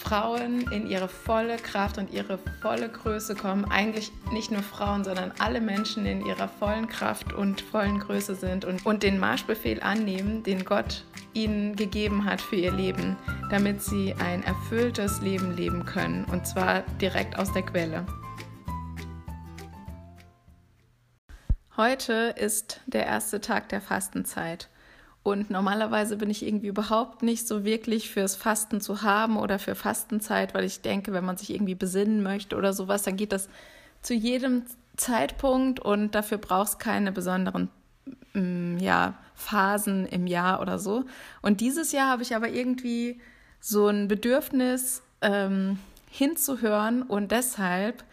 Frauen in ihre volle Kraft und ihre volle Größe kommen. Eigentlich nicht nur Frauen, sondern alle Menschen in ihrer vollen Kraft und vollen Größe sind und, und den Marschbefehl annehmen, den Gott ihnen gegeben hat für ihr Leben, damit sie ein erfülltes Leben leben können. Und zwar direkt aus der Quelle. Heute ist der erste Tag der Fastenzeit. Und normalerweise bin ich irgendwie überhaupt nicht so wirklich fürs Fasten zu haben oder für Fastenzeit, weil ich denke, wenn man sich irgendwie besinnen möchte oder sowas, dann geht das zu jedem Zeitpunkt und dafür braucht es keine besonderen mm, ja, Phasen im Jahr oder so. Und dieses Jahr habe ich aber irgendwie so ein Bedürfnis ähm, hinzuhören und deshalb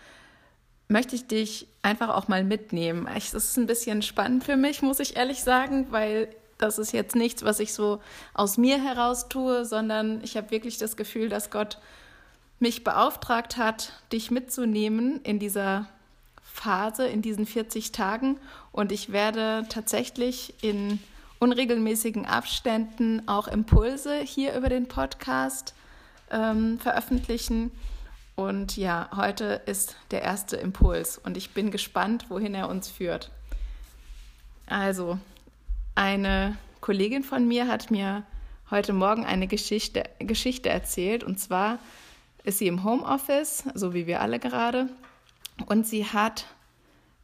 möchte ich dich einfach auch mal mitnehmen. Es ist ein bisschen spannend für mich, muss ich ehrlich sagen, weil das ist jetzt nichts, was ich so aus mir heraus tue, sondern ich habe wirklich das Gefühl, dass Gott mich beauftragt hat, dich mitzunehmen in dieser Phase, in diesen 40 Tagen. Und ich werde tatsächlich in unregelmäßigen Abständen auch Impulse hier über den Podcast ähm, veröffentlichen. Und ja, heute ist der erste Impuls und ich bin gespannt, wohin er uns führt. Also, eine Kollegin von mir hat mir heute Morgen eine Geschichte, Geschichte erzählt. Und zwar ist sie im Homeoffice, so wie wir alle gerade. Und sie hat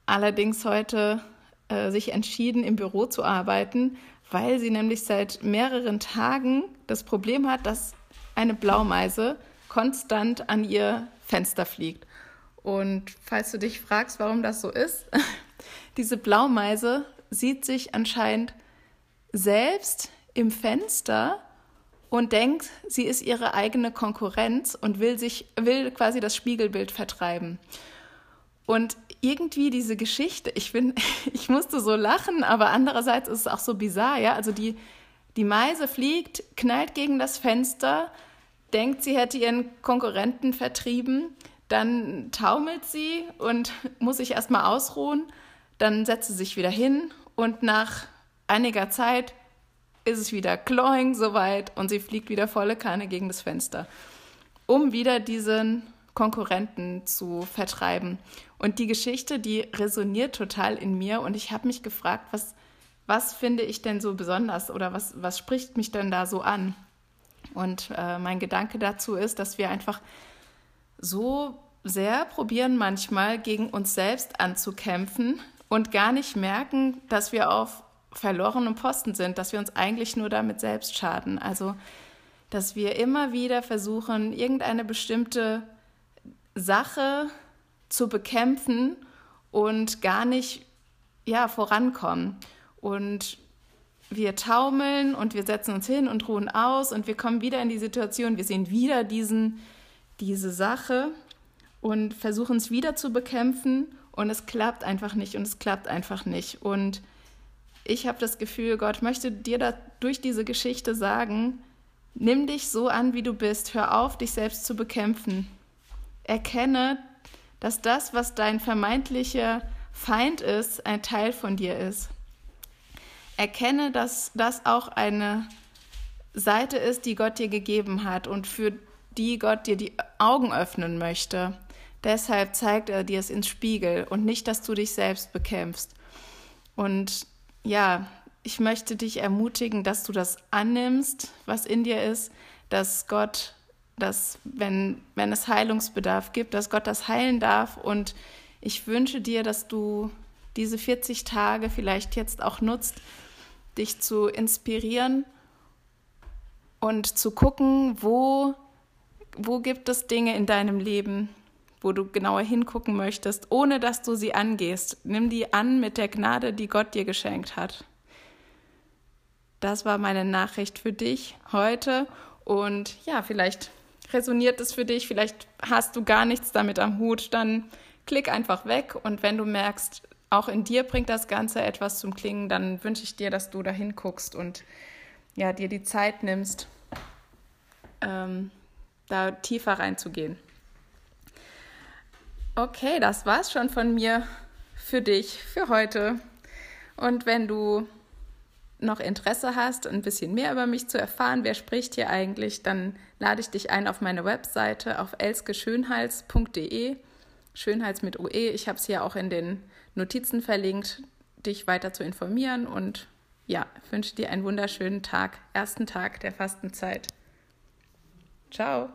allerdings heute äh, sich entschieden, im Büro zu arbeiten, weil sie nämlich seit mehreren Tagen das Problem hat, dass eine Blaumeise konstant an ihr Fenster fliegt. Und falls du dich fragst, warum das so ist, diese Blaumeise sieht sich anscheinend selbst im Fenster und denkt, sie ist ihre eigene Konkurrenz und will sich, will quasi das Spiegelbild vertreiben. Und irgendwie diese Geschichte, ich bin, ich musste so lachen, aber andererseits ist es auch so bizarr, ja. Also die, die Meise fliegt, knallt gegen das Fenster, denkt, sie hätte ihren Konkurrenten vertrieben, dann taumelt sie und muss sich erstmal ausruhen, dann setzt sie sich wieder hin und nach einiger Zeit ist es wieder kloing soweit und sie fliegt wieder volle Kanne gegen das Fenster, um wieder diesen Konkurrenten zu vertreiben. Und die Geschichte, die resoniert total in mir und ich habe mich gefragt, was, was finde ich denn so besonders oder was, was spricht mich denn da so an? Und äh, mein Gedanke dazu ist, dass wir einfach so sehr probieren manchmal gegen uns selbst anzukämpfen und gar nicht merken, dass wir auf verlorenen Posten sind, dass wir uns eigentlich nur damit selbst schaden. Also, dass wir immer wieder versuchen, irgendeine bestimmte Sache zu bekämpfen und gar nicht ja, vorankommen. Und wir taumeln und wir setzen uns hin und ruhen aus und wir kommen wieder in die Situation, wir sehen wieder diesen, diese Sache und versuchen es wieder zu bekämpfen und es klappt einfach nicht und es klappt einfach nicht. Und ich habe das Gefühl, Gott möchte dir da durch diese Geschichte sagen, nimm dich so an, wie du bist, hör auf, dich selbst zu bekämpfen. Erkenne, dass das, was dein vermeintlicher Feind ist, ein Teil von dir ist. Erkenne, dass das auch eine Seite ist, die Gott dir gegeben hat und für die Gott dir die Augen öffnen möchte. Deshalb zeigt er dir es ins Spiegel und nicht, dass du dich selbst bekämpfst. Und ja, ich möchte dich ermutigen, dass du das annimmst, was in dir ist, dass Gott, dass wenn, wenn es Heilungsbedarf gibt, dass Gott das heilen darf. Und ich wünsche dir, dass du diese 40 Tage vielleicht jetzt auch nutzt, dich zu inspirieren und zu gucken, wo, wo gibt es Dinge in deinem Leben, wo du genauer hingucken möchtest, ohne dass du sie angehst. Nimm die an mit der Gnade, die Gott dir geschenkt hat. Das war meine Nachricht für dich heute. Und ja, vielleicht resoniert es für dich, vielleicht hast du gar nichts damit am Hut, dann klick einfach weg und wenn du merkst, auch in dir bringt das Ganze etwas zum Klingen, dann wünsche ich dir, dass du da hinguckst und ja, dir die Zeit nimmst, ähm, da tiefer reinzugehen. Okay, das war's schon von mir für dich für heute. Und wenn du noch Interesse hast, ein bisschen mehr über mich zu erfahren, wer spricht hier eigentlich, dann lade ich dich ein auf meine Webseite auf elskeschönhals.de. Schönhals mit OE. Ich habe es hier auch in den Notizen verlinkt, dich weiter zu informieren und ja, wünsche dir einen wunderschönen Tag, ersten Tag der Fastenzeit. Ciao.